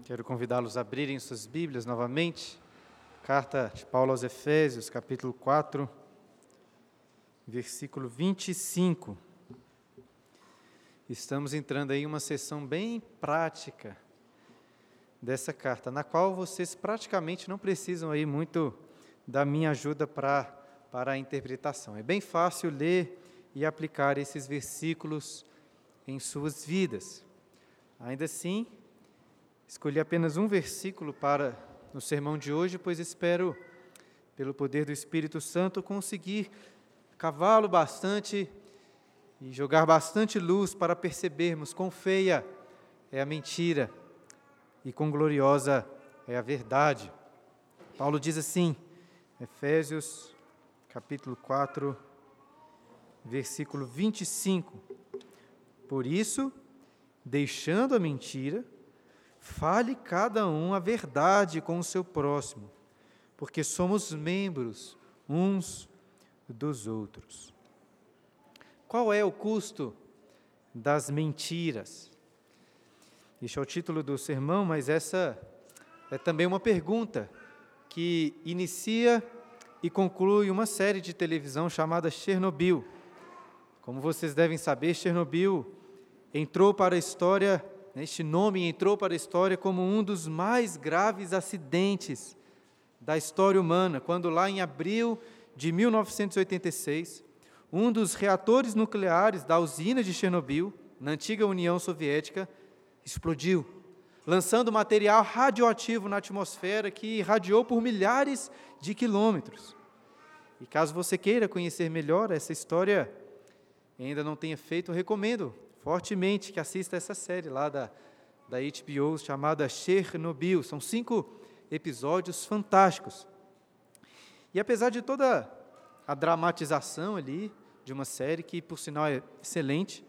Quero convidá-los a abrirem suas Bíblias novamente. Carta de Paulo aos Efésios, capítulo 4, versículo 25. Estamos entrando aí em uma sessão bem prática dessa carta, na qual vocês praticamente não precisam aí muito da minha ajuda para para a interpretação. É bem fácil ler e aplicar esses versículos em suas vidas. Ainda assim, Escolhi apenas um versículo para no sermão de hoje, pois espero, pelo poder do Espírito Santo, conseguir cavá-lo bastante e jogar bastante luz para percebermos quão feia é a mentira e quão gloriosa é a verdade. Paulo diz assim, Efésios capítulo 4, versículo 25: Por isso, deixando a mentira, Fale cada um a verdade com o seu próximo, porque somos membros uns dos outros. Qual é o custo das mentiras? Este é o título do sermão, mas essa é também uma pergunta que inicia e conclui uma série de televisão chamada Chernobyl. Como vocês devem saber, Chernobyl entrou para a história este nome entrou para a história como um dos mais graves acidentes da história humana, quando lá em abril de 1986, um dos reatores nucleares da usina de Chernobyl, na antiga União Soviética, explodiu, lançando material radioativo na atmosfera que irradiou por milhares de quilômetros. E caso você queira conhecer melhor essa história, ainda não tenha feito, recomendo fortemente que assista essa série lá da, da HBO chamada Chernobyl. São cinco episódios fantásticos. E apesar de toda a dramatização ali de uma série, que por sinal é excelente,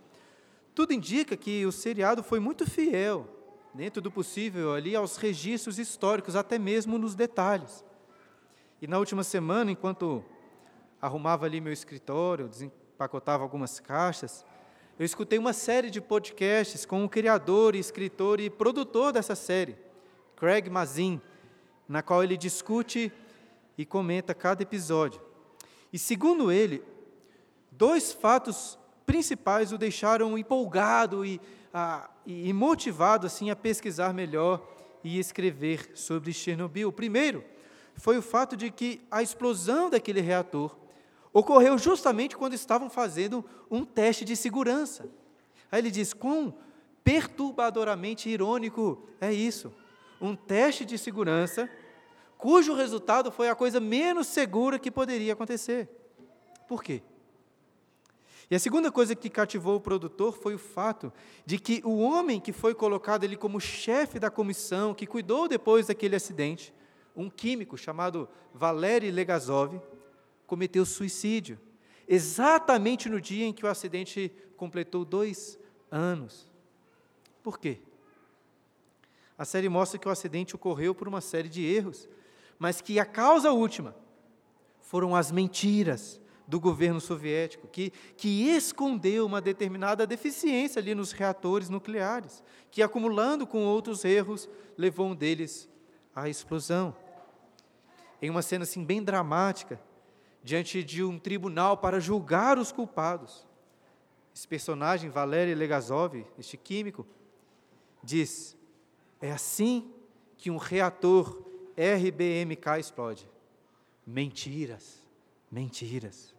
tudo indica que o seriado foi muito fiel, dentro do possível, ali aos registros históricos, até mesmo nos detalhes. E na última semana, enquanto arrumava ali meu escritório, desempacotava algumas caixas, eu escutei uma série de podcasts com o criador, escritor e produtor dessa série, Craig Mazin, na qual ele discute e comenta cada episódio. E segundo ele, dois fatos principais o deixaram empolgado e, a, e motivado assim a pesquisar melhor e escrever sobre Chernobyl. O primeiro foi o fato de que a explosão daquele reator ocorreu justamente quando estavam fazendo um teste de segurança. Aí ele diz: quão perturbadoramente irônico é isso. Um teste de segurança cujo resultado foi a coisa menos segura que poderia acontecer. Por quê? E a segunda coisa que cativou o produtor foi o fato de que o homem que foi colocado ali como chefe da comissão, que cuidou depois daquele acidente, um químico chamado Valery Legazov, cometeu suicídio, exatamente no dia em que o acidente completou dois anos. Por quê? A série mostra que o acidente ocorreu por uma série de erros, mas que a causa última foram as mentiras do governo soviético, que, que escondeu uma determinada deficiência ali nos reatores nucleares, que acumulando com outros erros, levou um deles à explosão. Em uma cena assim bem dramática, diante de um tribunal para julgar os culpados. Esse personagem, Valery Legazov, este químico, diz: é assim que um reator RBMK explode. Mentiras, mentiras.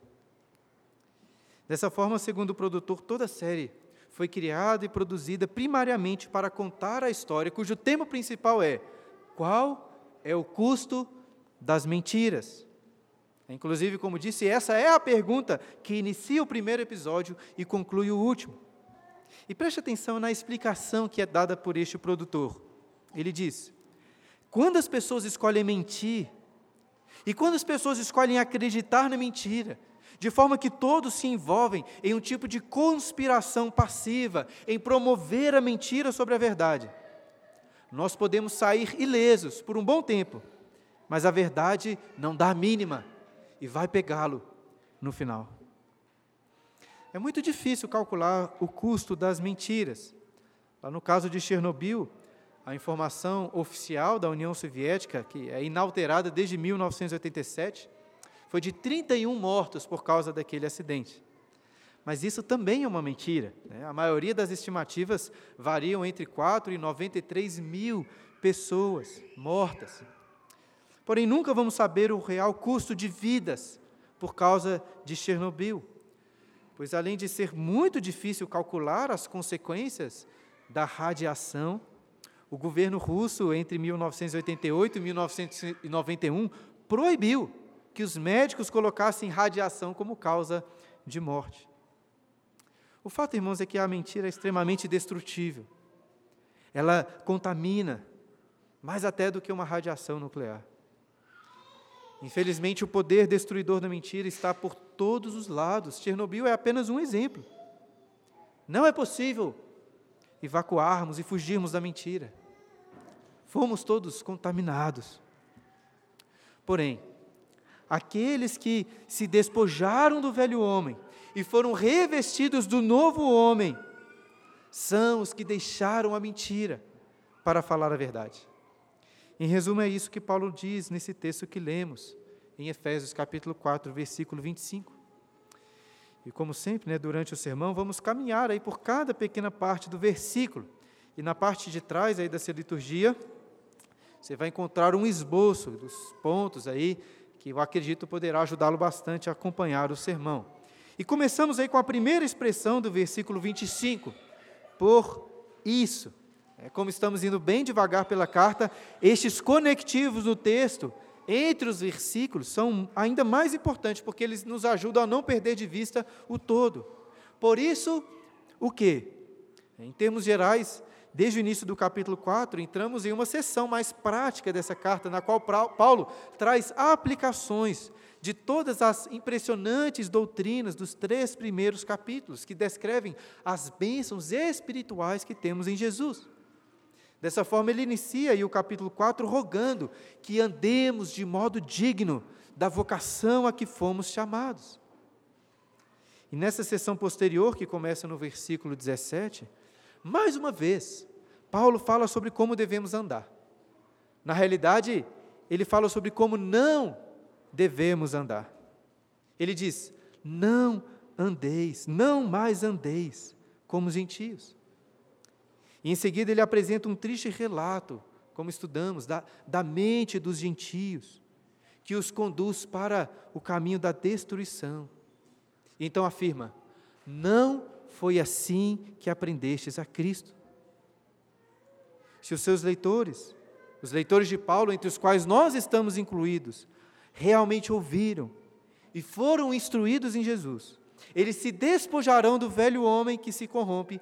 Dessa forma, segundo o produtor, toda a série foi criada e produzida primariamente para contar a história, cujo tema principal é: qual é o custo das mentiras? Inclusive, como disse, essa é a pergunta que inicia o primeiro episódio e conclui o último. E preste atenção na explicação que é dada por este produtor. Ele diz: quando as pessoas escolhem mentir, e quando as pessoas escolhem acreditar na mentira, de forma que todos se envolvem em um tipo de conspiração passiva, em promover a mentira sobre a verdade, nós podemos sair ilesos por um bom tempo, mas a verdade não dá a mínima e vai pegá-lo no final. É muito difícil calcular o custo das mentiras. Lá no caso de Chernobyl, a informação oficial da União Soviética, que é inalterada desde 1987, foi de 31 mortos por causa daquele acidente. Mas isso também é uma mentira. Né? A maioria das estimativas variam entre 4 e 93 mil pessoas mortas. Porém, nunca vamos saber o real custo de vidas por causa de Chernobyl, pois além de ser muito difícil calcular as consequências da radiação, o governo russo, entre 1988 e 1991, proibiu que os médicos colocassem radiação como causa de morte. O fato, irmãos, é que a mentira é extremamente destrutível. Ela contamina, mais até do que uma radiação nuclear. Infelizmente, o poder destruidor da mentira está por todos os lados. Chernobyl é apenas um exemplo. Não é possível evacuarmos e fugirmos da mentira. Fomos todos contaminados. Porém, aqueles que se despojaram do velho homem e foram revestidos do novo homem, são os que deixaram a mentira para falar a verdade. Em resumo, é isso que Paulo diz nesse texto que lemos, em Efésios capítulo 4, versículo 25. E como sempre, né, durante o sermão, vamos caminhar aí por cada pequena parte do versículo. E na parte de trás aí dessa liturgia, você vai encontrar um esboço dos pontos aí que eu acredito poderá ajudá-lo bastante a acompanhar o sermão. E começamos aí com a primeira expressão do versículo 25. Por isso. É, como estamos indo bem devagar pela carta, estes conectivos no texto, entre os versículos, são ainda mais importantes, porque eles nos ajudam a não perder de vista o todo. Por isso, o que? Em termos gerais, desde o início do capítulo 4, entramos em uma sessão mais prática dessa carta, na qual Paulo traz aplicações de todas as impressionantes doutrinas dos três primeiros capítulos, que descrevem as bênçãos espirituais que temos em Jesus. Dessa forma, ele inicia aí o capítulo 4 rogando que andemos de modo digno da vocação a que fomos chamados. E nessa sessão posterior, que começa no versículo 17, mais uma vez, Paulo fala sobre como devemos andar. Na realidade, ele fala sobre como não devemos andar. Ele diz: Não andeis, não mais andeis como os gentios. E em seguida ele apresenta um triste relato, como estudamos, da, da mente dos gentios, que os conduz para o caminho da destruição. Então afirma: Não foi assim que aprendestes a Cristo. Se os seus leitores, os leitores de Paulo, entre os quais nós estamos incluídos, realmente ouviram e foram instruídos em Jesus. Eles se despojarão do velho homem que se corrompe,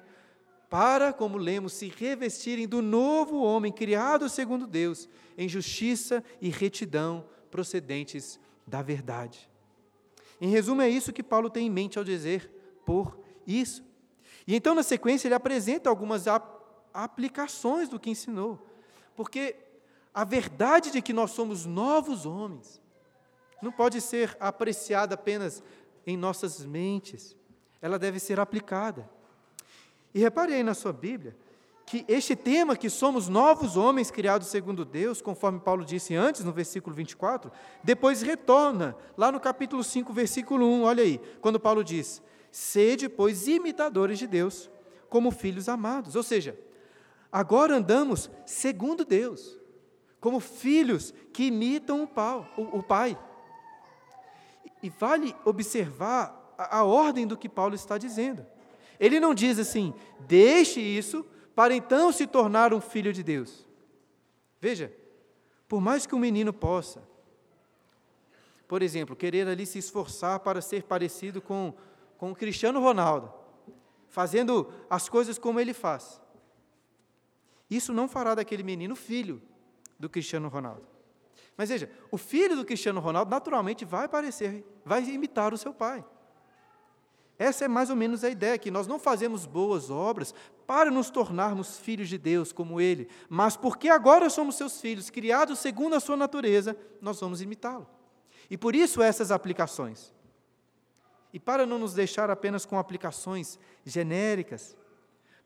para, como lemos, se revestirem do novo homem criado segundo Deus, em justiça e retidão procedentes da verdade. Em resumo, é isso que Paulo tem em mente ao dizer por isso. E então, na sequência, ele apresenta algumas aplicações do que ensinou. Porque a verdade de que nós somos novos homens, não pode ser apreciada apenas em nossas mentes, ela deve ser aplicada. E repare aí na sua Bíblia que este tema, que somos novos homens criados segundo Deus, conforme Paulo disse antes, no versículo 24, depois retorna, lá no capítulo 5, versículo 1, olha aí, quando Paulo diz: Sede, pois, imitadores de Deus, como filhos amados. Ou seja, agora andamos segundo Deus, como filhos que imitam o, Pai. E vale observar a, a ordem do que Paulo está dizendo. Ele não diz assim, deixe isso para então se tornar um filho de Deus. Veja, por mais que um menino possa, por exemplo, querer ali se esforçar para ser parecido com, com o Cristiano Ronaldo, fazendo as coisas como ele faz, isso não fará daquele menino filho do Cristiano Ronaldo. Mas veja, o filho do Cristiano Ronaldo naturalmente vai parecer, vai imitar o seu pai. Essa é mais ou menos a ideia, que nós não fazemos boas obras para nos tornarmos filhos de Deus como Ele, mas porque agora somos seus filhos, criados segundo a sua natureza, nós vamos imitá-lo. E por isso essas aplicações. E para não nos deixar apenas com aplicações genéricas,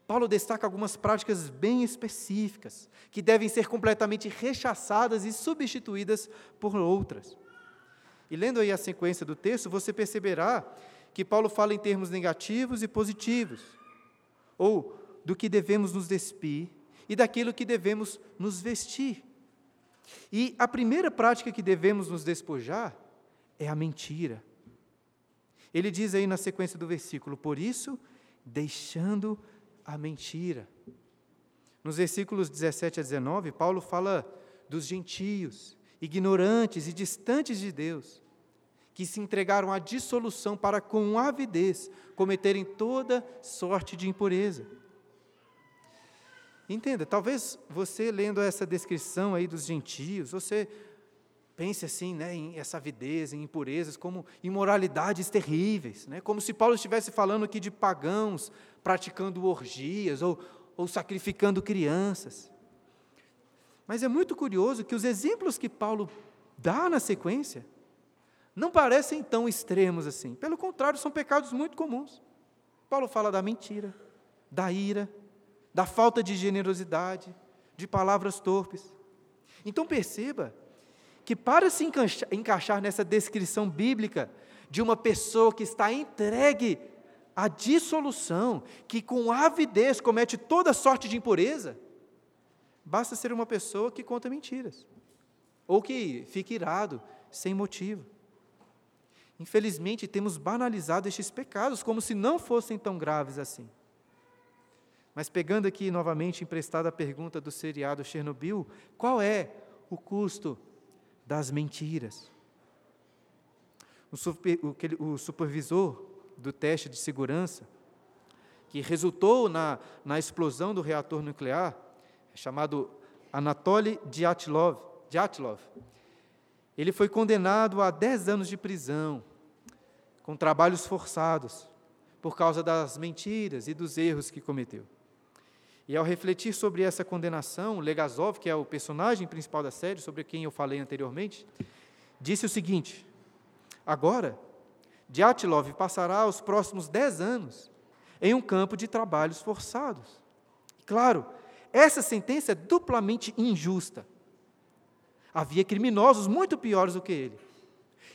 Paulo destaca algumas práticas bem específicas, que devem ser completamente rechaçadas e substituídas por outras. E lendo aí a sequência do texto, você perceberá que Paulo fala em termos negativos e positivos, ou do que devemos nos despir e daquilo que devemos nos vestir. E a primeira prática que devemos nos despojar é a mentira. Ele diz aí na sequência do versículo: Por isso, deixando a mentira. Nos versículos 17 a 19, Paulo fala dos gentios, ignorantes e distantes de Deus, que se entregaram à dissolução para, com avidez, cometerem toda sorte de impureza. Entenda, talvez você lendo essa descrição aí dos gentios, você pense assim, né, em essa avidez, em impurezas, como imoralidades terríveis, né, como se Paulo estivesse falando aqui de pagãos praticando orgias ou, ou sacrificando crianças. Mas é muito curioso que os exemplos que Paulo dá na sequência não parecem tão extremos assim. Pelo contrário, são pecados muito comuns. Paulo fala da mentira, da ira, da falta de generosidade, de palavras torpes. Então perceba que para se encaixar nessa descrição bíblica de uma pessoa que está entregue à dissolução, que com avidez comete toda sorte de impureza, basta ser uma pessoa que conta mentiras, ou que fica irado, sem motivo. Infelizmente, temos banalizado estes pecados como se não fossem tão graves assim. Mas pegando aqui novamente emprestada a pergunta do seriado Chernobyl, qual é o custo das mentiras? O, super, o, o supervisor do teste de segurança, que resultou na, na explosão do reator nuclear, chamado Anatoly Dyatlov, Dyatlov, ele foi condenado a 10 anos de prisão, com trabalhos forçados, por causa das mentiras e dos erros que cometeu. E ao refletir sobre essa condenação, Legazov, que é o personagem principal da série, sobre quem eu falei anteriormente, disse o seguinte: Agora, Dyatlov passará os próximos dez anos em um campo de trabalhos forçados. Claro, essa sentença é duplamente injusta. Havia criminosos muito piores do que ele.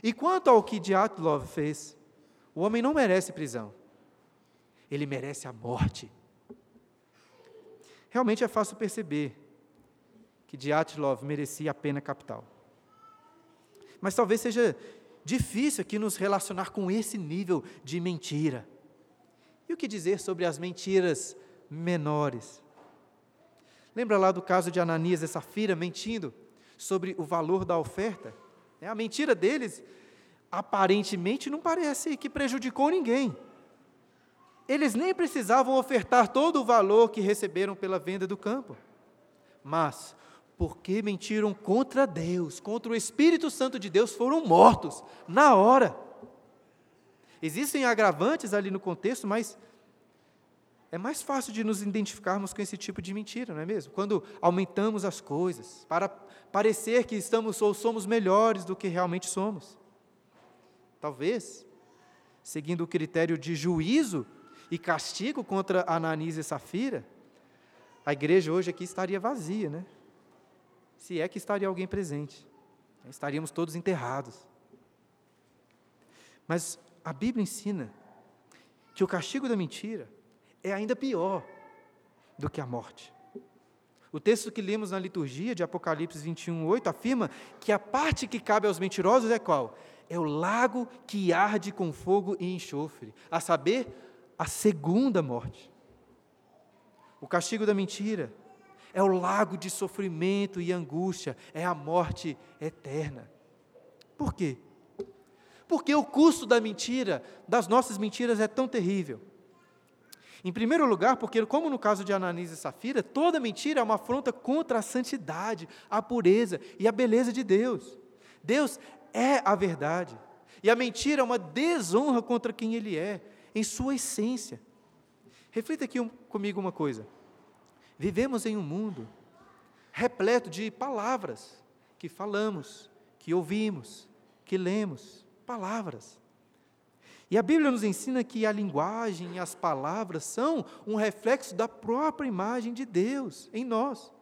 E quanto ao que Dyatlov fez, o homem não merece prisão. Ele merece a morte realmente é fácil perceber que Dyatlov merecia a pena capital. Mas talvez seja difícil aqui nos relacionar com esse nível de mentira. E o que dizer sobre as mentiras menores? Lembra lá do caso de Ananias e Safira mentindo sobre o valor da oferta? É, a mentira deles aparentemente não parece que prejudicou ninguém eles nem precisavam ofertar todo o valor que receberam pela venda do campo. Mas, porque mentiram contra Deus, contra o Espírito Santo de Deus, foram mortos na hora. Existem agravantes ali no contexto, mas é mais fácil de nos identificarmos com esse tipo de mentira, não é mesmo? Quando aumentamos as coisas para parecer que estamos ou somos melhores do que realmente somos. Talvez, seguindo o critério de juízo, e castigo contra Ananias e Safira, a igreja hoje aqui estaria vazia, né? Se é que estaria alguém presente. Estaríamos todos enterrados. Mas a Bíblia ensina que o castigo da mentira é ainda pior do que a morte. O texto que lemos na liturgia de Apocalipse 21, 8 afirma que a parte que cabe aos mentirosos é qual? É o lago que arde com fogo e enxofre, a saber, a segunda morte. O castigo da mentira é o lago de sofrimento e angústia, é a morte eterna. Por quê? Porque o custo da mentira, das nossas mentiras, é tão terrível. Em primeiro lugar, porque, como no caso de Ananias e Safira, toda mentira é uma afronta contra a santidade, a pureza e a beleza de Deus. Deus é a verdade. E a mentira é uma desonra contra quem Ele é em sua essência. Reflita aqui um, comigo uma coisa. Vivemos em um mundo repleto de palavras que falamos, que ouvimos, que lemos, palavras. E a Bíblia nos ensina que a linguagem e as palavras são um reflexo da própria imagem de Deus em nós.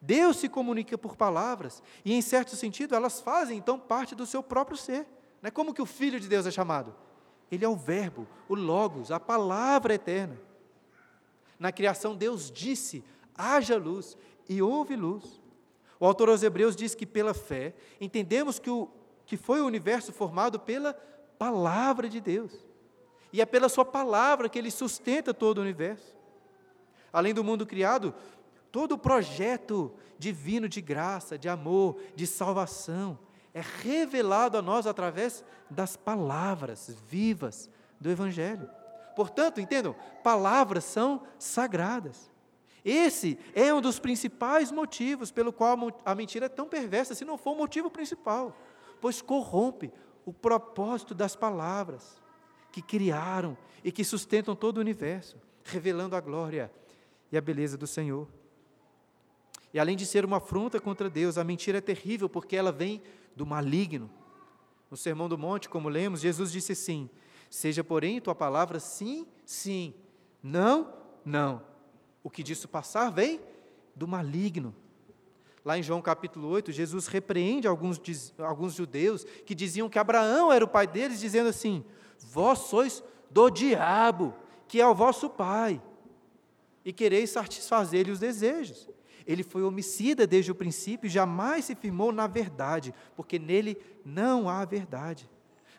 Deus se comunica por palavras, e em certo sentido elas fazem então parte do seu próprio ser. Não é como que o Filho de Deus é chamado? Ele é o Verbo, o Logos, a palavra eterna. Na criação, Deus disse: haja luz, e houve luz. O autor aos Hebreus diz que pela fé entendemos que, o, que foi o universo formado pela palavra de Deus. E é pela sua palavra que ele sustenta todo o universo. Além do mundo criado, todo o projeto divino de graça, de amor, de salvação, é revelado a nós através das palavras vivas do Evangelho. Portanto, entendam, palavras são sagradas. Esse é um dos principais motivos pelo qual a mentira é tão perversa, se não for o motivo principal, pois corrompe o propósito das palavras que criaram e que sustentam todo o universo, revelando a glória e a beleza do Senhor. E além de ser uma afronta contra Deus, a mentira é terrível porque ela vem do maligno. No Sermão do Monte, como lemos, Jesus disse assim: Seja, porém, tua palavra sim, sim, não, não. O que disso passar vem do maligno. Lá em João capítulo 8, Jesus repreende alguns, alguns judeus que diziam que Abraão era o pai deles, dizendo assim: Vós sois do diabo, que é o vosso pai, e quereis satisfazer-lhe os desejos. Ele foi homicida desde o princípio e jamais se firmou na verdade, porque nele não há verdade.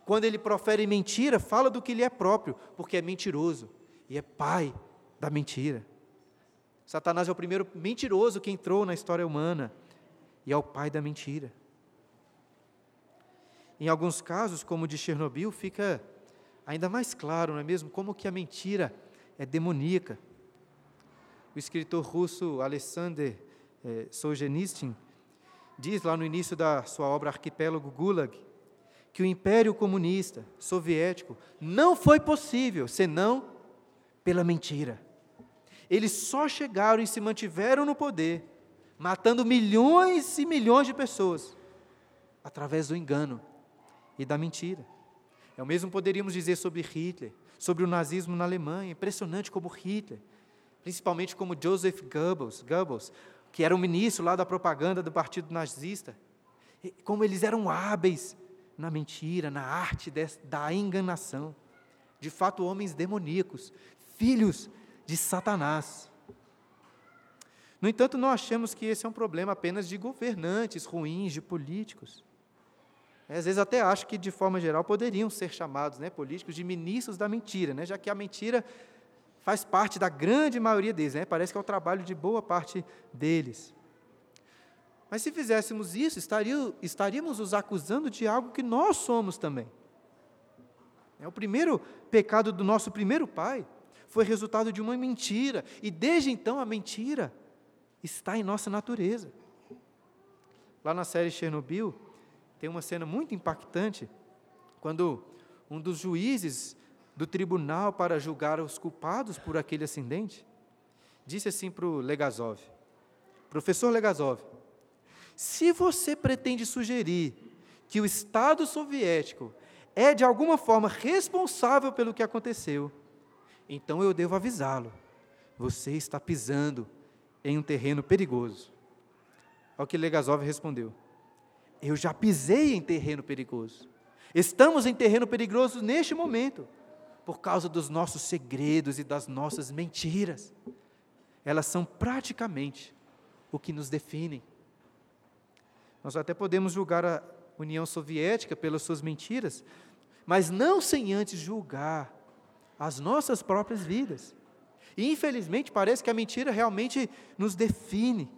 Quando ele profere mentira, fala do que lhe é próprio, porque é mentiroso e é pai da mentira. Satanás é o primeiro mentiroso que entrou na história humana e é o pai da mentira. Em alguns casos, como o de Chernobyl, fica ainda mais claro, não é mesmo, como que a mentira é demoníaca. O escritor russo Alexander eh, Solzhenitsyn diz lá no início da sua obra Arquipélago Gulag que o império comunista soviético não foi possível senão pela mentira. Eles só chegaram e se mantiveram no poder, matando milhões e milhões de pessoas, através do engano e da mentira. É o mesmo poderíamos dizer sobre Hitler, sobre o nazismo na Alemanha. Impressionante como Hitler, principalmente como Joseph Goebbels, Goebbels que era o ministro lá da propaganda do partido nazista, como eles eram hábeis na mentira, na arte da enganação. De fato, homens demoníacos, filhos de Satanás. No entanto, não achamos que esse é um problema apenas de governantes ruins, de políticos. Às vezes até acho que, de forma geral, poderiam ser chamados né, políticos de ministros da mentira, né, já que a mentira faz parte da grande maioria deles, né, parece que é o trabalho de boa parte deles. Mas se fizéssemos isso, estaríamos os acusando de algo que nós somos também. É o primeiro pecado do nosso primeiro pai foi resultado de uma mentira, e desde então a mentira está em nossa natureza. Lá na série Chernobyl, tem uma cena muito impactante, quando um dos juízes do tribunal para julgar os culpados por aquele acidente disse assim para o Legazov: Professor Legazov, se você pretende sugerir que o Estado soviético é de alguma forma responsável pelo que aconteceu, então eu devo avisá-lo. Você está pisando em um terreno perigoso. Ao que Legazov respondeu: Eu já pisei em terreno perigoso. Estamos em terreno perigoso neste momento, por causa dos nossos segredos e das nossas mentiras. Elas são praticamente o que nos definem. Nós até podemos julgar a União Soviética pelas suas mentiras, mas não sem antes julgar as nossas próprias vidas. E, infelizmente, parece que a mentira realmente nos define.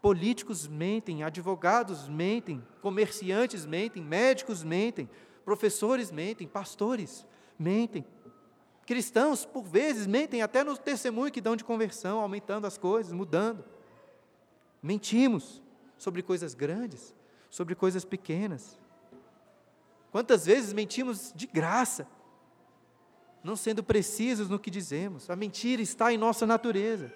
Políticos mentem, advogados mentem, comerciantes mentem, médicos mentem, professores mentem, pastores mentem. Cristãos, por vezes, mentem até no testemunho que dão de conversão, aumentando as coisas, mudando. Mentimos sobre coisas grandes, sobre coisas pequenas. Quantas vezes mentimos de graça, não sendo precisos no que dizemos. A mentira está em nossa natureza.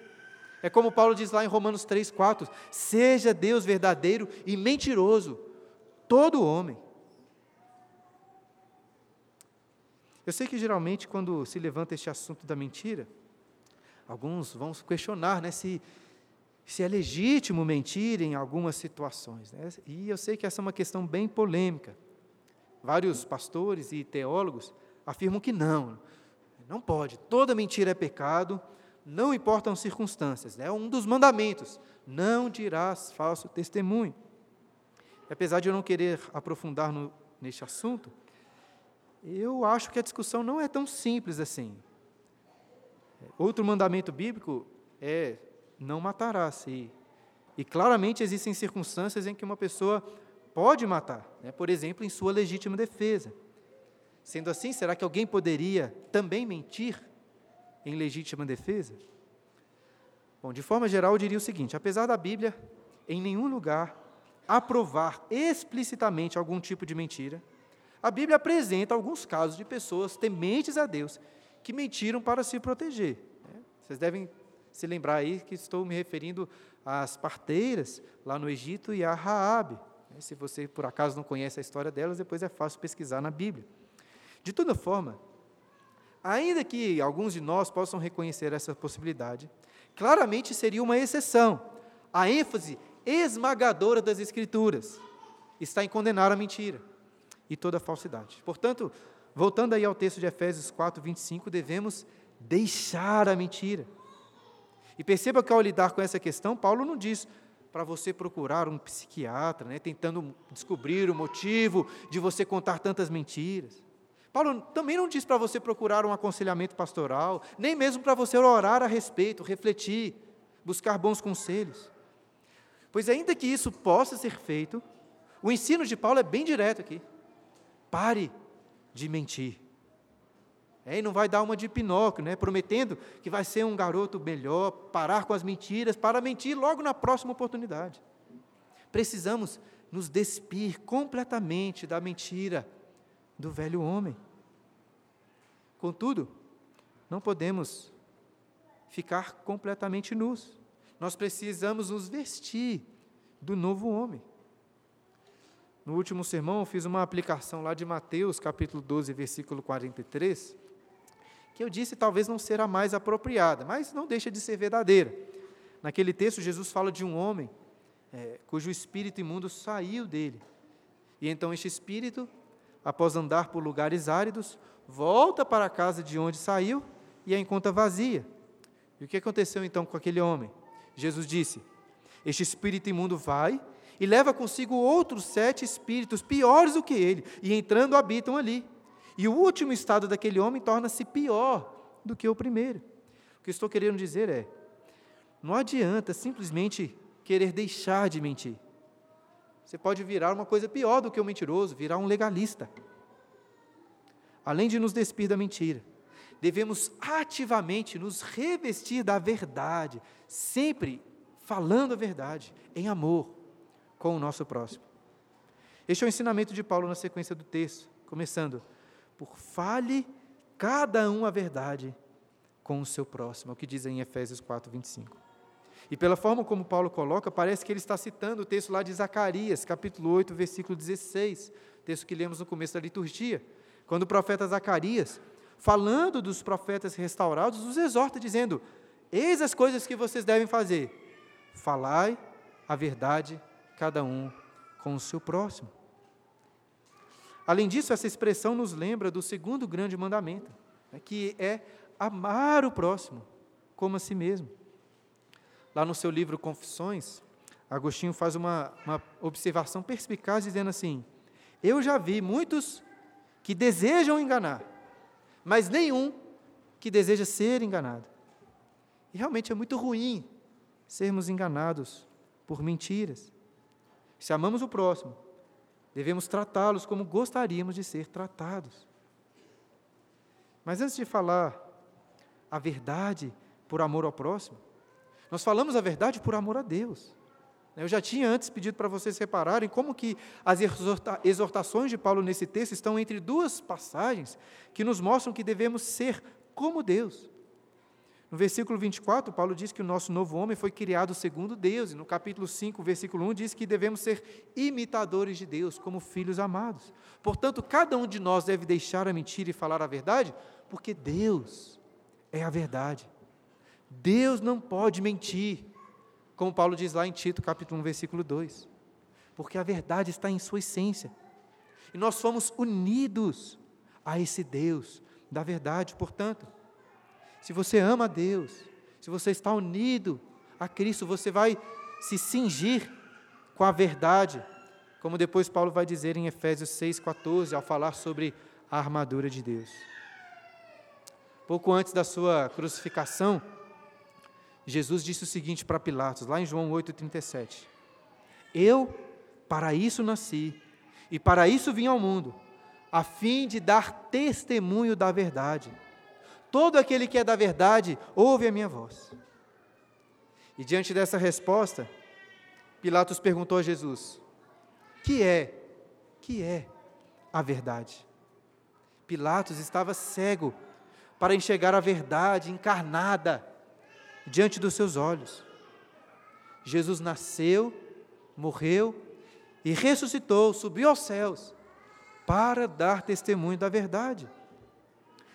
É como Paulo diz lá em Romanos 3, 4: Seja Deus verdadeiro e mentiroso, todo homem. Eu sei que geralmente quando se levanta este assunto da mentira, alguns vão questionar né, se, se é legítimo mentir em algumas situações. Né? E eu sei que essa é uma questão bem polêmica. Vários pastores e teólogos afirmam que não, não pode. Toda mentira é pecado, não importam as circunstâncias. É um dos mandamentos. Não dirás falso testemunho. E apesar de eu não querer aprofundar no, neste assunto, eu acho que a discussão não é tão simples assim. Outro mandamento bíblico é não matarás. E, e claramente existem circunstâncias em que uma pessoa pode matar, né? por exemplo, em sua legítima defesa. Sendo assim, será que alguém poderia também mentir em legítima defesa? Bom, de forma geral, eu diria o seguinte: apesar da Bíblia, em nenhum lugar, aprovar explicitamente algum tipo de mentira, a Bíblia apresenta alguns casos de pessoas tementes a Deus que mentiram para se proteger. Né? Vocês devem se lembrar aí que estou me referindo às parteiras lá no Egito e a Raabe. Né? Se você por acaso não conhece a história delas, depois é fácil pesquisar na Bíblia. De toda forma, ainda que alguns de nós possam reconhecer essa possibilidade, claramente seria uma exceção. A ênfase esmagadora das Escrituras está em condenar a mentira e toda falsidade. Portanto, voltando aí ao texto de Efésios 4, 25, devemos deixar a mentira. E perceba que ao lidar com essa questão, Paulo não diz para você procurar um psiquiatra, né, tentando descobrir o motivo de você contar tantas mentiras. Paulo também não diz para você procurar um aconselhamento pastoral, nem mesmo para você orar a respeito, refletir, buscar bons conselhos. Pois, ainda que isso possa ser feito, o ensino de Paulo é bem direto aqui. Pare de mentir. É, e não vai dar uma de Pinóquio, né, prometendo que vai ser um garoto melhor, parar com as mentiras, para mentir logo na próxima oportunidade. Precisamos nos despir completamente da mentira do velho homem. Contudo, não podemos ficar completamente nus. Nós precisamos nos vestir do novo homem. No último sermão, eu fiz uma aplicação lá de Mateus, capítulo 12, versículo 43, que eu disse talvez não ser a mais apropriada, mas não deixa de ser verdadeira. Naquele texto, Jesus fala de um homem é, cujo espírito imundo saiu dele. E então este espírito, após andar por lugares áridos, volta para a casa de onde saiu e a encontra vazia. E o que aconteceu então com aquele homem? Jesus disse: Este espírito imundo vai e leva consigo outros sete espíritos piores do que ele, e entrando habitam ali. E o último estado daquele homem torna-se pior do que o primeiro. O que estou querendo dizer é: não adianta simplesmente querer deixar de mentir. Você pode virar uma coisa pior do que o mentiroso, virar um legalista. Além de nos despir da mentira, devemos ativamente nos revestir da verdade, sempre falando a verdade, em amor, com o nosso próximo. Este é o ensinamento de Paulo na sequência do texto, começando por fale cada um a verdade com o seu próximo, é o que diz em Efésios 4, 25. E pela forma como Paulo coloca, parece que ele está citando o texto lá de Zacarias, capítulo 8, versículo 16, texto que lemos no começo da liturgia, quando o profeta Zacarias, falando dos profetas restaurados, os exorta, dizendo: Eis as coisas que vocês devem fazer, falai a verdade cada um com o seu próximo. Além disso, essa expressão nos lembra do segundo grande mandamento, né, que é amar o próximo como a si mesmo. Lá no seu livro Confissões, Agostinho faz uma, uma observação perspicaz, dizendo assim: Eu já vi muitos que desejam enganar, mas nenhum que deseja ser enganado. E realmente é muito ruim sermos enganados por mentiras. Se amamos o próximo, devemos tratá-los como gostaríamos de ser tratados. Mas antes de falar a verdade por amor ao próximo, nós falamos a verdade por amor a Deus. Eu já tinha antes pedido para vocês repararem como que as exortações de Paulo nesse texto estão entre duas passagens que nos mostram que devemos ser como Deus. No versículo 24, Paulo diz que o nosso novo homem foi criado segundo Deus, e no capítulo 5, versículo 1, diz que devemos ser imitadores de Deus, como filhos amados. Portanto, cada um de nós deve deixar a mentira e falar a verdade, porque Deus é a verdade. Deus não pode mentir, como Paulo diz lá em Tito, capítulo 1, versículo 2, porque a verdade está em sua essência. E nós fomos unidos a esse Deus da verdade, portanto, se você ama a Deus, se você está unido a Cristo, você vai se cingir com a verdade, como depois Paulo vai dizer em Efésios 6,14, ao falar sobre a armadura de Deus. Pouco antes da sua crucificação, Jesus disse o seguinte para Pilatos, lá em João 8,37: Eu para isso nasci, e para isso vim ao mundo, a fim de dar testemunho da verdade. Todo aquele que é da verdade ouve a minha voz. E diante dessa resposta, Pilatos perguntou a Jesus: Que é? Que é a verdade? Pilatos estava cego para enxergar a verdade encarnada diante dos seus olhos. Jesus nasceu, morreu e ressuscitou, subiu aos céus para dar testemunho da verdade.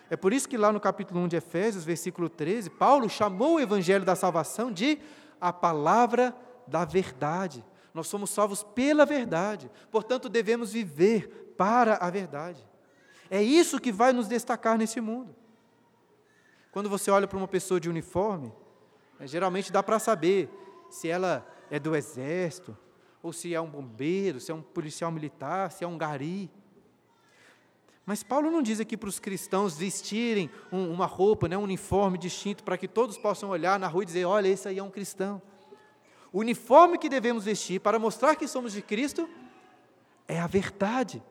É por isso que lá no capítulo 1 de Efésios, versículo 13, Paulo chamou o evangelho da salvação de a palavra da verdade. Nós somos salvos pela verdade, portanto devemos viver para a verdade. É isso que vai nos destacar nesse mundo. Quando você olha para uma pessoa de uniforme, geralmente dá para saber se ela é do exército, ou se é um bombeiro, se é um policial militar, se é um gari. Mas Paulo não diz aqui para os cristãos vestirem um, uma roupa, né, um uniforme distinto, para que todos possam olhar na rua e dizer: olha, esse aí é um cristão. O uniforme que devemos vestir para mostrar que somos de Cristo é a verdade.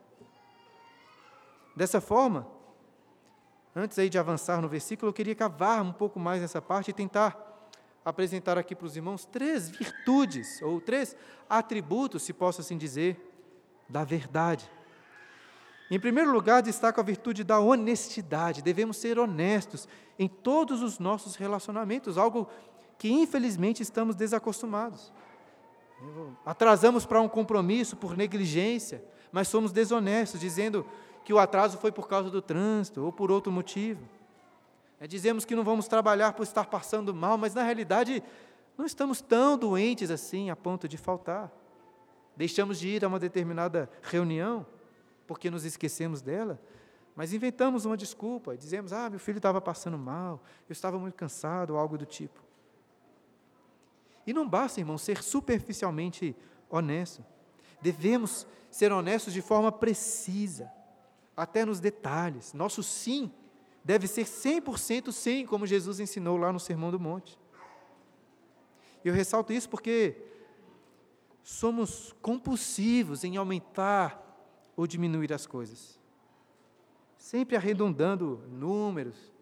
Dessa forma, antes aí de avançar no versículo, eu queria cavar um pouco mais nessa parte e tentar apresentar aqui para os irmãos três virtudes, ou três atributos, se posso assim dizer, da verdade. Em primeiro lugar, destaco a virtude da honestidade. Devemos ser honestos em todos os nossos relacionamentos, algo que infelizmente estamos desacostumados. Atrasamos para um compromisso por negligência, mas somos desonestos, dizendo que o atraso foi por causa do trânsito ou por outro motivo. É, dizemos que não vamos trabalhar por estar passando mal, mas na realidade não estamos tão doentes assim a ponto de faltar. Deixamos de ir a uma determinada reunião porque nos esquecemos dela, mas inventamos uma desculpa, dizemos: ah, meu filho estava passando mal, eu estava muito cansado, ou algo do tipo. E não basta, irmão, ser superficialmente honesto. Devemos ser honestos de forma precisa, até nos detalhes. Nosso sim deve ser 100% sim, como Jesus ensinou lá no Sermão do Monte. Eu ressalto isso porque somos compulsivos em aumentar ou diminuir as coisas. Sempre arredondando números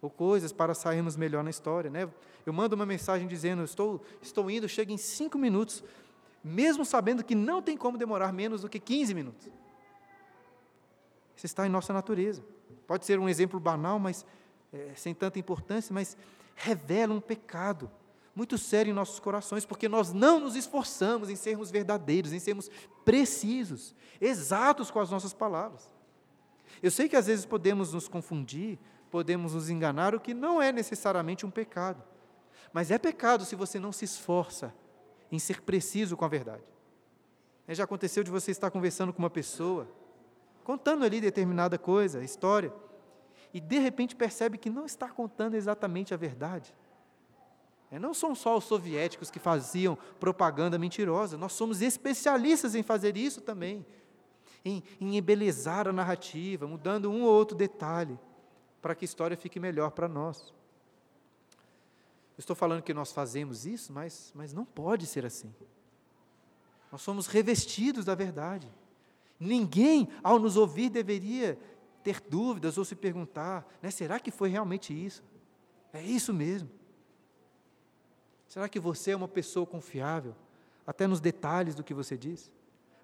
ou coisas para sairmos melhor na história. Né? Eu mando uma mensagem dizendo: estou, estou indo, chega em cinco minutos, mesmo sabendo que não tem como demorar menos do que 15 minutos. Isso está em nossa natureza. Pode ser um exemplo banal, mas é, sem tanta importância, mas revela um pecado muito sério em nossos corações, porque nós não nos esforçamos em sermos verdadeiros, em sermos precisos, exatos com as nossas palavras. Eu sei que às vezes podemos nos confundir, podemos nos enganar, o que não é necessariamente um pecado. Mas é pecado se você não se esforça em ser preciso com a verdade. Já aconteceu de você estar conversando com uma pessoa, contando ali determinada coisa, história, e de repente percebe que não está contando exatamente a verdade. É, não são só os soviéticos que faziam propaganda mentirosa, nós somos especialistas em fazer isso também, em, em embelezar a narrativa, mudando um ou outro detalhe, para que a história fique melhor para nós. Eu estou falando que nós fazemos isso, mas, mas não pode ser assim. Nós somos revestidos da verdade. Ninguém, ao nos ouvir, deveria ter dúvidas ou se perguntar: né, será que foi realmente isso? É isso mesmo. Será que você é uma pessoa confiável, até nos detalhes do que você diz?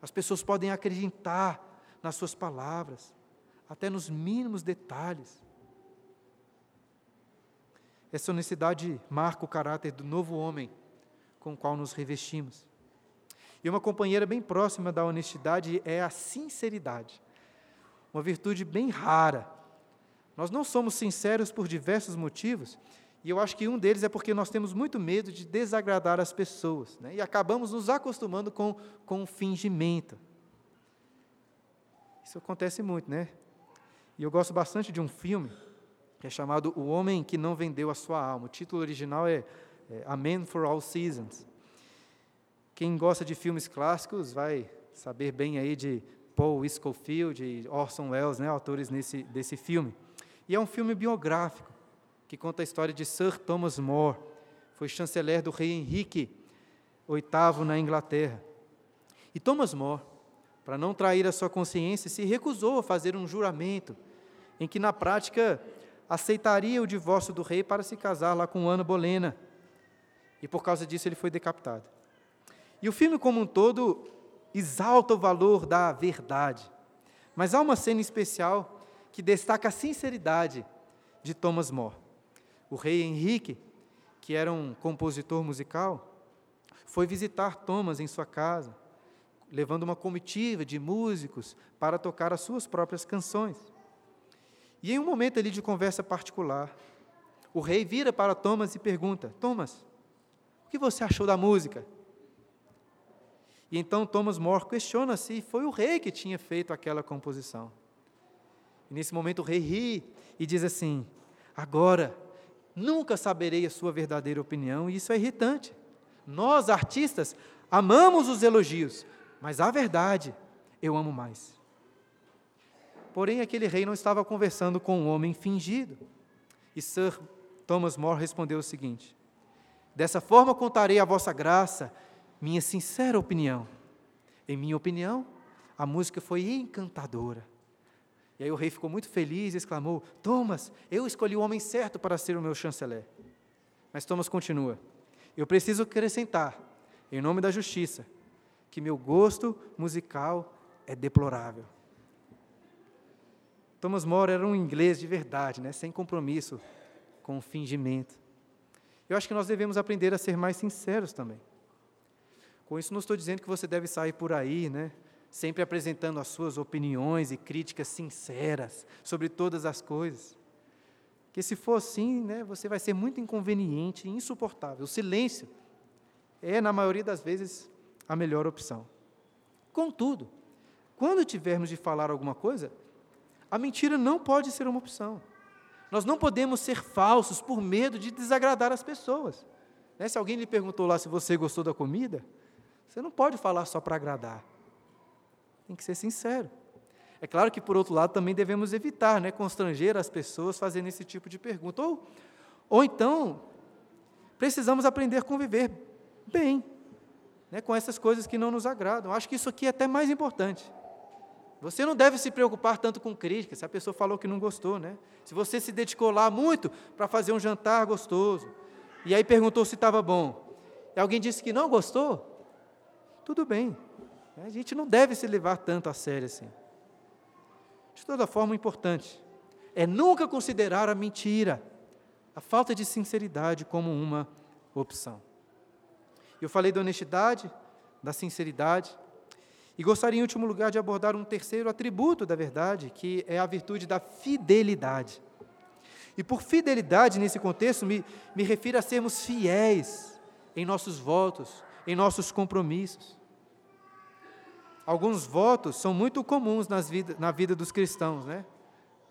As pessoas podem acreditar nas suas palavras, até nos mínimos detalhes. Essa honestidade marca o caráter do novo homem com o qual nos revestimos. E uma companheira bem próxima da honestidade é a sinceridade, uma virtude bem rara. Nós não somos sinceros por diversos motivos, e eu acho que um deles é porque nós temos muito medo de desagradar as pessoas, né? e acabamos nos acostumando com, com o fingimento. Isso acontece muito, né? E eu gosto bastante de um filme que é chamado O Homem que Não Vendeu a Sua Alma. O título original é, é A Man for All Seasons. Quem gosta de filmes clássicos vai saber bem aí de Paul Scofield e Orson Welles, né, autores nesse, desse filme. E é um filme biográfico que conta a história de Sir Thomas More, foi chanceler do rei Henrique VIII na Inglaterra. E Thomas More, para não trair a sua consciência, se recusou a fazer um juramento em que, na prática, aceitaria o divórcio do rei para se casar lá com Ana Bolena. E por causa disso ele foi decapitado. E o filme como um todo exalta o valor da verdade. Mas há uma cena especial que destaca a sinceridade de Thomas More. O rei Henrique, que era um compositor musical, foi visitar Thomas em sua casa, levando uma comitiva de músicos para tocar as suas próprias canções. E em um momento ali de conversa particular, o rei vira para Thomas e pergunta: Thomas, o que você achou da música? E então Thomas More questiona se foi o rei que tinha feito aquela composição. E nesse momento o rei ri e diz assim: Agora, nunca saberei a sua verdadeira opinião, e isso é irritante. Nós, artistas, amamos os elogios, mas a verdade eu amo mais. Porém, aquele rei não estava conversando com um homem fingido. E Sir Thomas More respondeu o seguinte: Dessa forma contarei a vossa graça minha sincera opinião. Em minha opinião, a música foi encantadora. E aí o rei ficou muito feliz e exclamou: Thomas, eu escolhi o homem certo para ser o meu chanceler. Mas Thomas continua: Eu preciso acrescentar, em nome da justiça, que meu gosto musical é deplorável. Thomas More era um inglês de verdade, né, sem compromisso com fingimento. Eu acho que nós devemos aprender a ser mais sinceros também. Com isso, não estou dizendo que você deve sair por aí, né, sempre apresentando as suas opiniões e críticas sinceras sobre todas as coisas. Que se for assim, né, você vai ser muito inconveniente e insuportável. O silêncio é, na maioria das vezes, a melhor opção. Contudo, quando tivermos de falar alguma coisa, a mentira não pode ser uma opção. Nós não podemos ser falsos por medo de desagradar as pessoas. Né? Se alguém lhe perguntou lá se você gostou da comida, você não pode falar só para agradar. Tem que ser sincero. É claro que, por outro lado, também devemos evitar né, constranger as pessoas fazendo esse tipo de pergunta. Ou, ou então, precisamos aprender a conviver bem né, com essas coisas que não nos agradam. Acho que isso aqui é até mais importante. Você não deve se preocupar tanto com críticas, se a pessoa falou que não gostou, né? Se você se dedicou lá muito para fazer um jantar gostoso, e aí perguntou se estava bom, e alguém disse que não gostou, tudo bem. A gente não deve se levar tanto a sério assim. De toda forma, o importante é nunca considerar a mentira, a falta de sinceridade como uma opção. Eu falei da honestidade, da sinceridade, e gostaria, em último lugar, de abordar um terceiro atributo da verdade, que é a virtude da fidelidade. E por fidelidade, nesse contexto, me, me refiro a sermos fiéis em nossos votos, em nossos compromissos. Alguns votos são muito comuns nas na vida dos cristãos, né?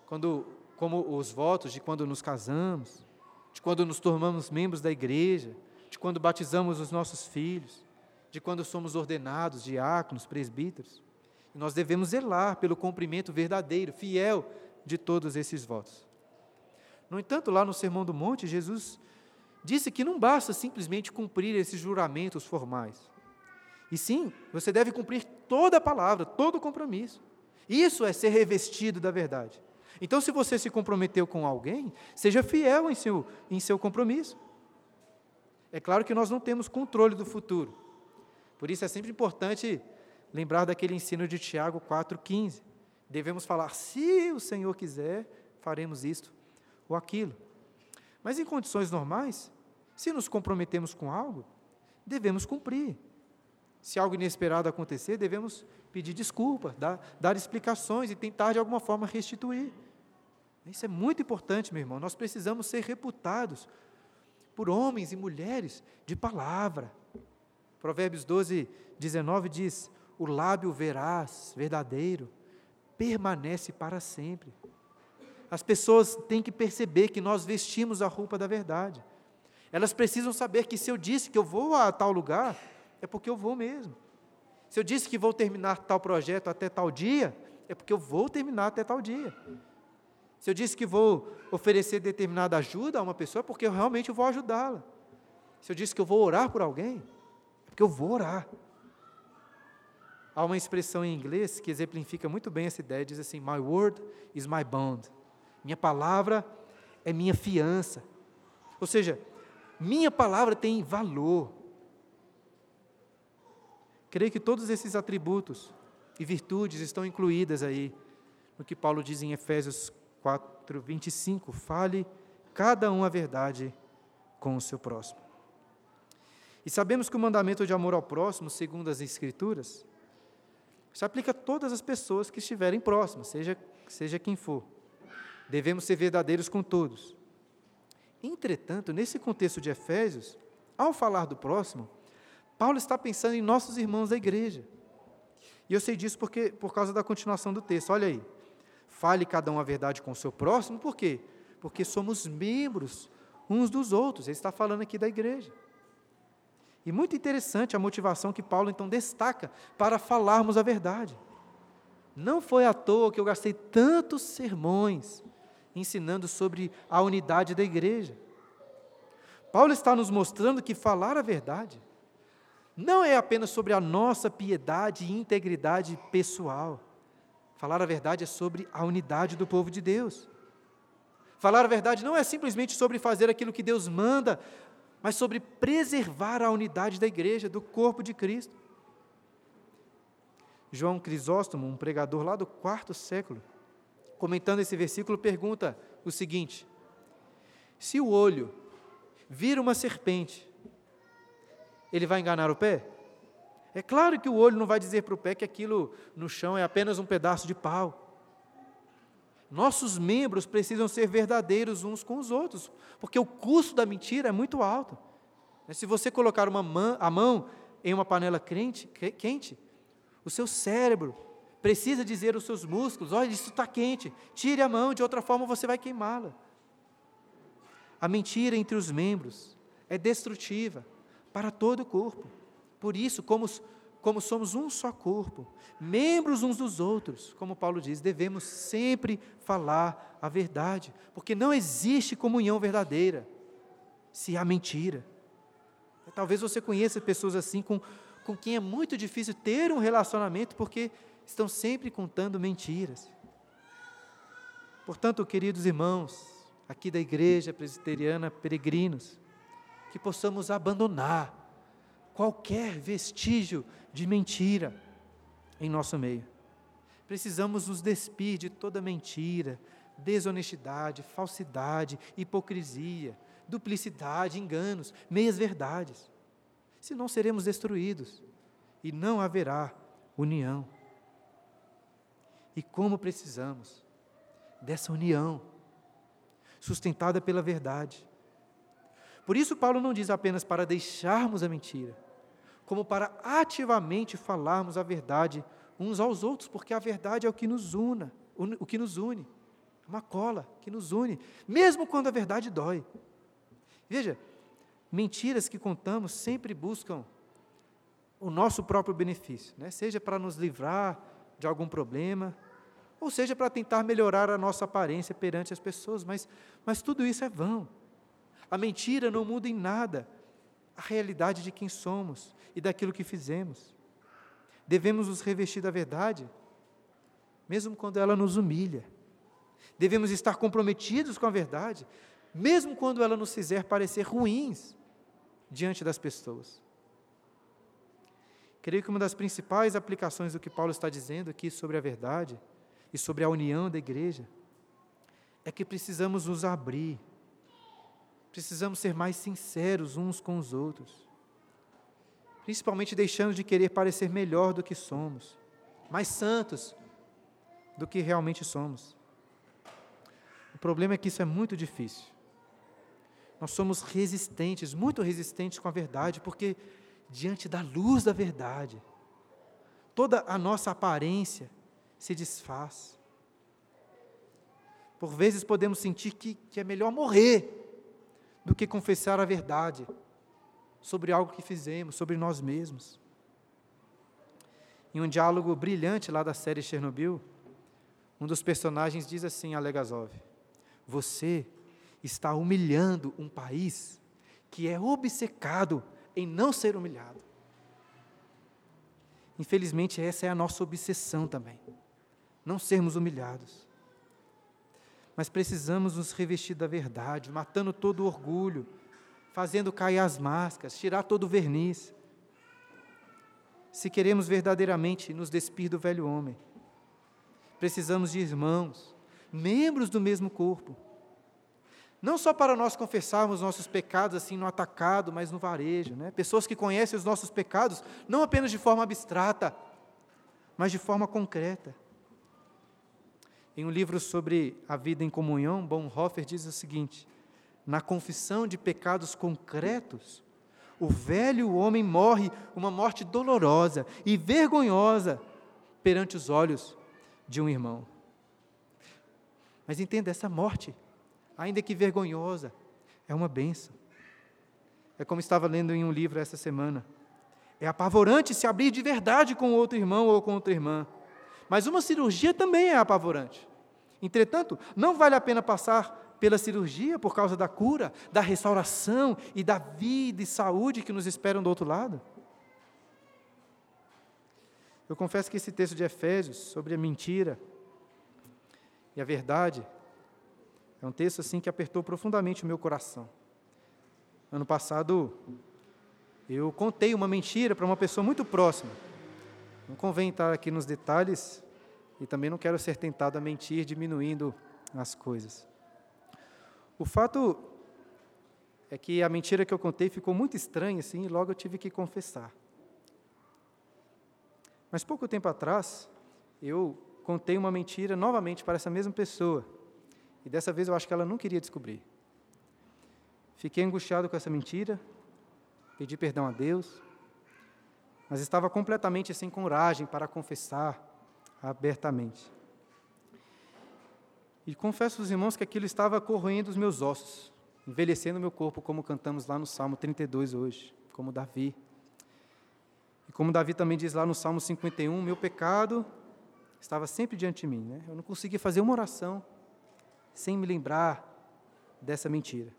Quando, como os votos de quando nos casamos, de quando nos tornamos membros da igreja, de quando batizamos os nossos filhos de quando somos ordenados diáconos, presbíteros. E nós devemos zelar pelo cumprimento verdadeiro, fiel de todos esses votos. No entanto, lá no Sermão do Monte, Jesus disse que não basta simplesmente cumprir esses juramentos formais. E sim, você deve cumprir toda a palavra, todo o compromisso. Isso é ser revestido da verdade. Então, se você se comprometeu com alguém, seja fiel em seu, em seu compromisso. É claro que nós não temos controle do futuro, por isso é sempre importante lembrar daquele ensino de Tiago 4,15. Devemos falar, se o Senhor quiser, faremos isto ou aquilo. Mas em condições normais, se nos comprometemos com algo, devemos cumprir. Se algo inesperado acontecer, devemos pedir desculpa, dar, dar explicações e tentar de alguma forma restituir. Isso é muito importante, meu irmão. Nós precisamos ser reputados por homens e mulheres de palavra. Provérbios 12, 19 diz: O lábio veraz, verdadeiro, permanece para sempre. As pessoas têm que perceber que nós vestimos a roupa da verdade. Elas precisam saber que se eu disse que eu vou a tal lugar, é porque eu vou mesmo. Se eu disse que vou terminar tal projeto até tal dia, é porque eu vou terminar até tal dia. Se eu disse que vou oferecer determinada ajuda a uma pessoa, é porque eu realmente vou ajudá-la. Se eu disse que eu vou orar por alguém, é porque eu vou orar. Há uma expressão em inglês que exemplifica muito bem essa ideia, diz assim: My word is my bond. Minha palavra é minha fiança. Ou seja, minha palavra tem valor. Creio que todos esses atributos e virtudes estão incluídas aí no que Paulo diz em Efésios 4, 25. Fale cada um a verdade com o seu próximo. E sabemos que o mandamento de amor ao próximo, segundo as Escrituras, se aplica a todas as pessoas que estiverem próximas, seja, seja quem for. Devemos ser verdadeiros com todos. Entretanto, nesse contexto de Efésios, ao falar do próximo, Paulo está pensando em nossos irmãos da igreja. E eu sei disso porque, por causa da continuação do texto. Olha aí. Fale cada um a verdade com o seu próximo, por quê? Porque somos membros uns dos outros. Ele está falando aqui da igreja. E muito interessante a motivação que Paulo então destaca para falarmos a verdade. Não foi à toa que eu gastei tantos sermões ensinando sobre a unidade da igreja. Paulo está nos mostrando que falar a verdade não é apenas sobre a nossa piedade e integridade pessoal. Falar a verdade é sobre a unidade do povo de Deus. Falar a verdade não é simplesmente sobre fazer aquilo que Deus manda, mas sobre preservar a unidade da igreja, do corpo de Cristo. João Crisóstomo, um pregador lá do quarto século, comentando esse versículo, pergunta o seguinte: se o olho vira uma serpente, ele vai enganar o pé? É claro que o olho não vai dizer para o pé que aquilo no chão é apenas um pedaço de pau. Nossos membros precisam ser verdadeiros uns com os outros, porque o custo da mentira é muito alto. Se você colocar uma mão, a mão em uma panela quente, o seu cérebro precisa dizer aos seus músculos: olha, isso está quente, tire a mão, de outra forma você vai queimá-la. A mentira entre os membros é destrutiva para todo o corpo. Por isso, como, como somos um só corpo, membros uns dos outros, como Paulo diz, devemos sempre falar a verdade, porque não existe comunhão verdadeira se há mentira. Talvez você conheça pessoas assim com, com quem é muito difícil ter um relacionamento porque estão sempre contando mentiras. Portanto, queridos irmãos, aqui da igreja presbiteriana, peregrinos, que possamos abandonar qualquer vestígio de mentira em nosso meio. Precisamos nos despir de toda mentira, desonestidade, falsidade, hipocrisia, duplicidade, enganos, meias-verdades. Senão seremos destruídos e não haverá união. E como precisamos dessa união, sustentada pela verdade. Por isso, Paulo não diz apenas para deixarmos a mentira, como para ativamente falarmos a verdade uns aos outros, porque a verdade é o que nos una, o que nos une, é uma cola que nos une, mesmo quando a verdade dói. Veja, mentiras que contamos sempre buscam o nosso próprio benefício, né? seja para nos livrar de algum problema, ou seja, para tentar melhorar a nossa aparência perante as pessoas, mas, mas tudo isso é vão. A mentira não muda em nada a realidade de quem somos e daquilo que fizemos. Devemos nos revestir da verdade, mesmo quando ela nos humilha. Devemos estar comprometidos com a verdade, mesmo quando ela nos fizer parecer ruins diante das pessoas. Creio que uma das principais aplicações do que Paulo está dizendo aqui sobre a verdade e sobre a união da igreja, é que precisamos nos abrir Precisamos ser mais sinceros uns com os outros. Principalmente deixando de querer parecer melhor do que somos, mais santos do que realmente somos. O problema é que isso é muito difícil. Nós somos resistentes, muito resistentes com a verdade, porque diante da luz da verdade, toda a nossa aparência se desfaz. Por vezes podemos sentir que, que é melhor morrer do que confessar a verdade sobre algo que fizemos, sobre nós mesmos. Em um diálogo brilhante lá da série Chernobyl, um dos personagens diz assim a Legazov: Você está humilhando um país que é obcecado em não ser humilhado. Infelizmente, essa é a nossa obsessão também, não sermos humilhados mas precisamos nos revestir da verdade, matando todo o orgulho, fazendo cair as máscaras, tirar todo o verniz. Se queremos verdadeiramente nos despir do velho homem, precisamos de irmãos, membros do mesmo corpo. Não só para nós confessarmos nossos pecados assim no atacado, mas no varejo, né? Pessoas que conhecem os nossos pecados não apenas de forma abstrata, mas de forma concreta. Em um livro sobre a vida em comunhão, Bonhoeffer diz o seguinte: na confissão de pecados concretos, o velho homem morre uma morte dolorosa e vergonhosa perante os olhos de um irmão. Mas entenda, essa morte, ainda que vergonhosa, é uma benção. É como estava lendo em um livro essa semana. É apavorante se abrir de verdade com outro irmão ou com outra irmã. Mas uma cirurgia também é apavorante. Entretanto, não vale a pena passar pela cirurgia por causa da cura, da restauração e da vida e saúde que nos esperam do outro lado. Eu confesso que esse texto de Efésios sobre a mentira e a verdade é um texto assim que apertou profundamente o meu coração. Ano passado eu contei uma mentira para uma pessoa muito próxima. Não convém estar aqui nos detalhes, e também não quero ser tentado a mentir, diminuindo as coisas. O fato é que a mentira que eu contei ficou muito estranha, assim, e logo eu tive que confessar. Mas pouco tempo atrás, eu contei uma mentira novamente para essa mesma pessoa. E dessa vez eu acho que ela não queria descobrir. Fiquei angustiado com essa mentira, pedi perdão a Deus, mas estava completamente sem coragem para confessar abertamente. E confesso aos irmãos que aquilo estava corroendo os meus ossos, envelhecendo meu corpo, como cantamos lá no Salmo 32 hoje, como Davi. E como Davi também diz lá no Salmo 51, meu pecado estava sempre diante de mim. Né? Eu não conseguia fazer uma oração sem me lembrar dessa mentira.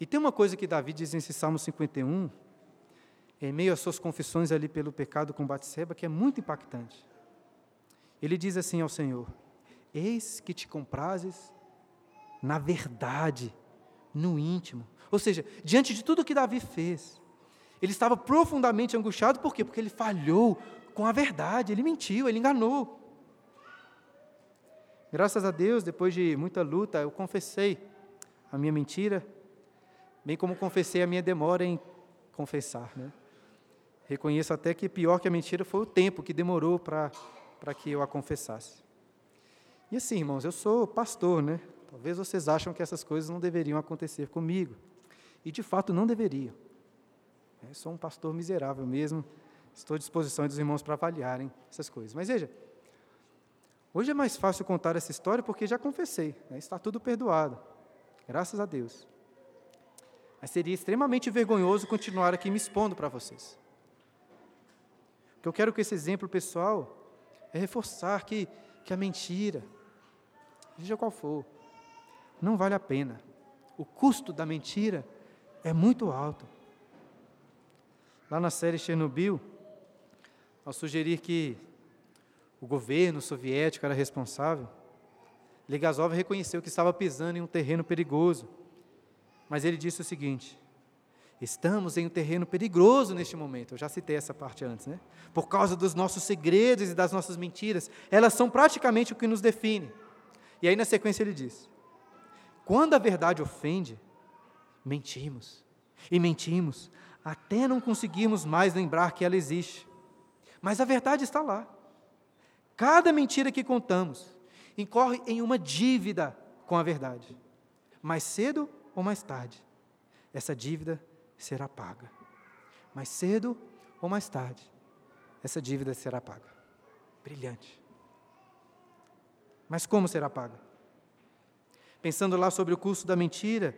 E tem uma coisa que Davi diz nesse Salmo 51, em meio às suas confissões ali pelo pecado com Batseba, que é muito impactante. Ele diz assim ao Senhor: Eis que te comprases na verdade, no íntimo. Ou seja, diante de tudo que Davi fez, ele estava profundamente angustiado, por quê? Porque ele falhou com a verdade, ele mentiu, ele enganou. Graças a Deus, depois de muita luta, eu confessei a minha mentira, bem como confessei a minha demora em confessar. Né? Reconheço até que pior que a mentira foi o tempo que demorou para que eu a confessasse. E assim, irmãos, eu sou pastor, né? Talvez vocês acham que essas coisas não deveriam acontecer comigo. E de fato não deveriam. Eu sou um pastor miserável mesmo. Estou à disposição dos irmãos para avaliarem essas coisas. Mas veja, hoje é mais fácil contar essa história porque já confessei, né? está tudo perdoado. Graças a Deus. Mas seria extremamente vergonhoso continuar aqui me expondo para vocês. Porque eu quero que esse exemplo pessoal é reforçar que, que a mentira, seja qual for, não vale a pena. O custo da mentira é muito alto. Lá na série Chernobyl, ao sugerir que o governo soviético era responsável, Legasov reconheceu que estava pisando em um terreno perigoso. Mas ele disse o seguinte: Estamos em um terreno perigoso neste momento. Eu já citei essa parte antes, né? Por causa dos nossos segredos e das nossas mentiras, elas são praticamente o que nos define. E aí na sequência ele diz: Quando a verdade ofende, mentimos. E mentimos até não conseguirmos mais lembrar que ela existe. Mas a verdade está lá. Cada mentira que contamos incorre em uma dívida com a verdade. Mais cedo ou mais tarde, essa dívida será paga. Mais cedo ou mais tarde, essa dívida será paga. Brilhante. Mas como será paga? Pensando lá sobre o custo da mentira,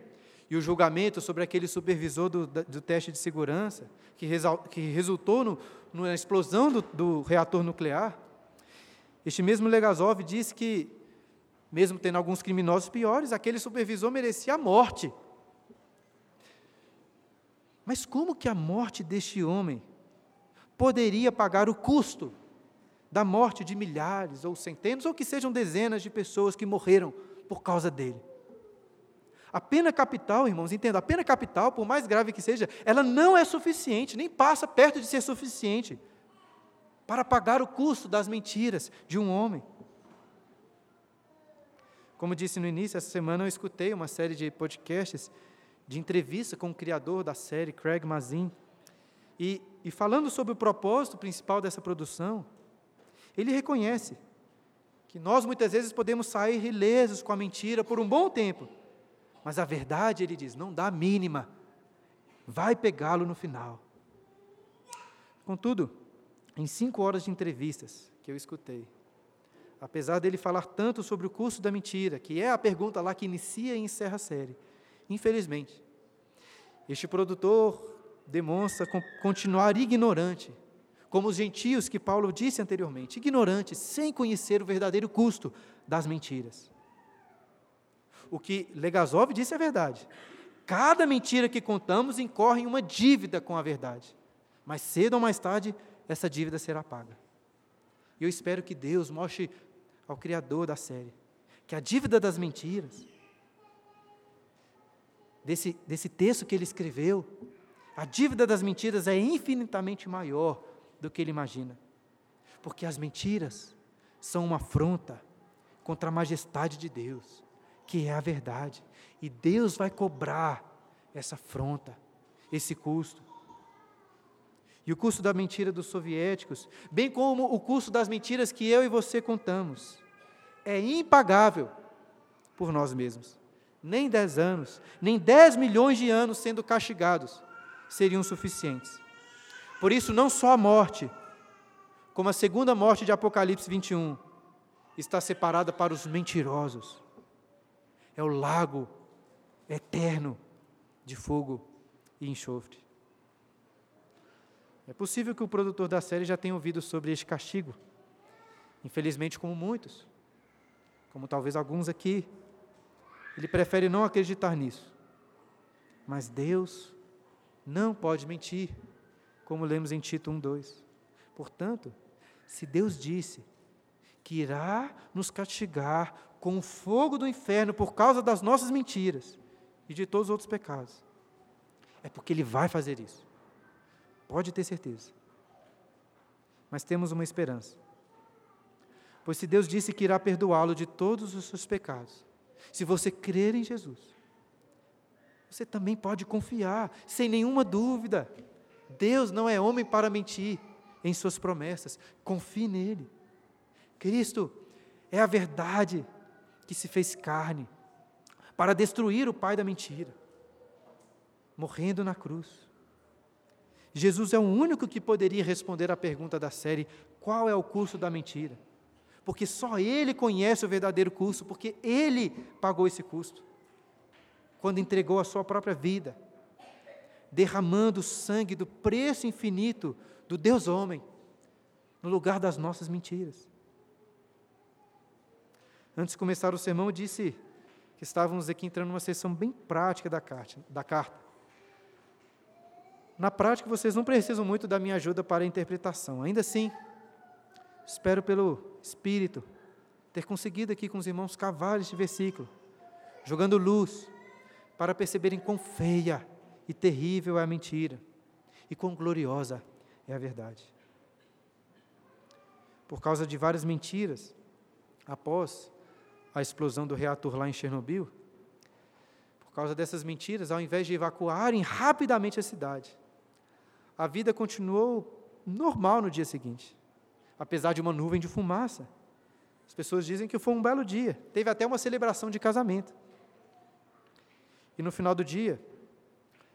e o julgamento sobre aquele supervisor do, do teste de segurança, que, que resultou no, na explosão do, do, reator nuclear, este mesmo Legasov disse que, mesmo tendo alguns criminosos piores, aquele supervisor merecia a morte. Mas como que a morte deste homem poderia pagar o custo da morte de milhares ou centenas, ou que sejam dezenas de pessoas que morreram por causa dele? A pena capital, irmãos, entenda, a pena capital, por mais grave que seja, ela não é suficiente, nem passa perto de ser suficiente para pagar o custo das mentiras de um homem. Como disse no início, essa semana eu escutei uma série de podcasts de entrevista com o criador da série, Craig Mazin, e, e falando sobre o propósito principal dessa produção, ele reconhece que nós muitas vezes podemos sair ilesos com a mentira por um bom tempo, mas a verdade, ele diz, não dá a mínima. Vai pegá-lo no final. Contudo, em cinco horas de entrevistas que eu escutei, apesar dele falar tanto sobre o curso da mentira, que é a pergunta lá que inicia e encerra a série, infelizmente, este produtor demonstra continuar ignorante, como os gentios que Paulo disse anteriormente, ignorante, sem conhecer o verdadeiro custo das mentiras o que Legasov disse é verdade. Cada mentira que contamos incorre em uma dívida com a verdade. Mas cedo ou mais tarde, essa dívida será paga. E eu espero que Deus mostre ao Criador da série que a dívida das mentiras, desse, desse texto que ele escreveu, a dívida das mentiras é infinitamente maior do que ele imagina. Porque as mentiras são uma afronta contra a majestade de Deus que é a verdade. E Deus vai cobrar essa afronta, esse custo. E o custo da mentira dos soviéticos, bem como o custo das mentiras que eu e você contamos, é impagável por nós mesmos. Nem dez anos, nem dez milhões de anos sendo castigados seriam suficientes. Por isso, não só a morte, como a segunda morte de Apocalipse 21, está separada para os mentirosos é o lago eterno de fogo e enxofre. É possível que o produtor da série já tenha ouvido sobre este castigo. Infelizmente, como muitos, como talvez alguns aqui, ele prefere não acreditar nisso. Mas Deus não pode mentir, como lemos em Tito 1:2. Portanto, se Deus disse que irá nos castigar com o fogo do inferno por causa das nossas mentiras e de todos os outros pecados. É porque Ele vai fazer isso. Pode ter certeza. Mas temos uma esperança. Pois se Deus disse que irá perdoá-lo de todos os seus pecados, se você crer em Jesus, você também pode confiar, sem nenhuma dúvida. Deus não é homem para mentir em suas promessas. Confie nele. Cristo é a verdade que se fez carne para destruir o pai da mentira, morrendo na cruz. Jesus é o único que poderia responder à pergunta da série: qual é o curso da mentira? Porque só ele conhece o verdadeiro curso, porque ele pagou esse custo. Quando entregou a sua própria vida, derramando o sangue do preço infinito do Deus homem, no lugar das nossas mentiras. Antes de começar o sermão, eu disse que estávamos aqui entrando numa sessão bem prática da carta, da carta. Na prática, vocês não precisam muito da minha ajuda para a interpretação. Ainda assim, espero pelo Espírito ter conseguido aqui com os irmãos cavar este versículo, jogando luz para perceberem quão feia e terrível é a mentira e quão gloriosa é a verdade. Por causa de várias mentiras, após a explosão do reator lá em Chernobyl, por causa dessas mentiras, ao invés de evacuarem rapidamente a cidade, a vida continuou normal no dia seguinte, apesar de uma nuvem de fumaça. As pessoas dizem que foi um belo dia, teve até uma celebração de casamento. E no final do dia,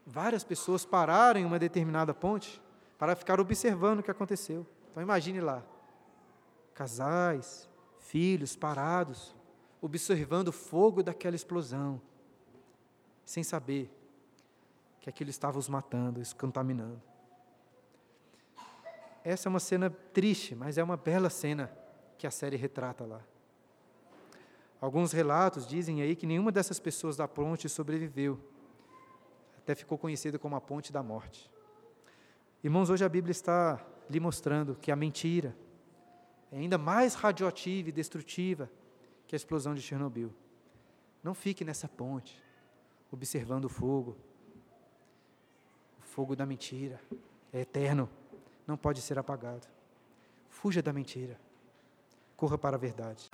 várias pessoas pararam em uma determinada ponte para ficar observando o que aconteceu. Então imagine lá, casais, filhos parados, observando o fogo daquela explosão, sem saber que aquilo estava os matando, os contaminando. Essa é uma cena triste, mas é uma bela cena que a série retrata lá. Alguns relatos dizem aí que nenhuma dessas pessoas da ponte sobreviveu. Até ficou conhecida como a ponte da morte. Irmãos, hoje a Bíblia está lhe mostrando que a mentira é ainda mais radioativa e destrutiva que a explosão de Chernobyl. Não fique nessa ponte, observando o fogo. O fogo da mentira é eterno, não pode ser apagado. Fuja da mentira, corra para a verdade.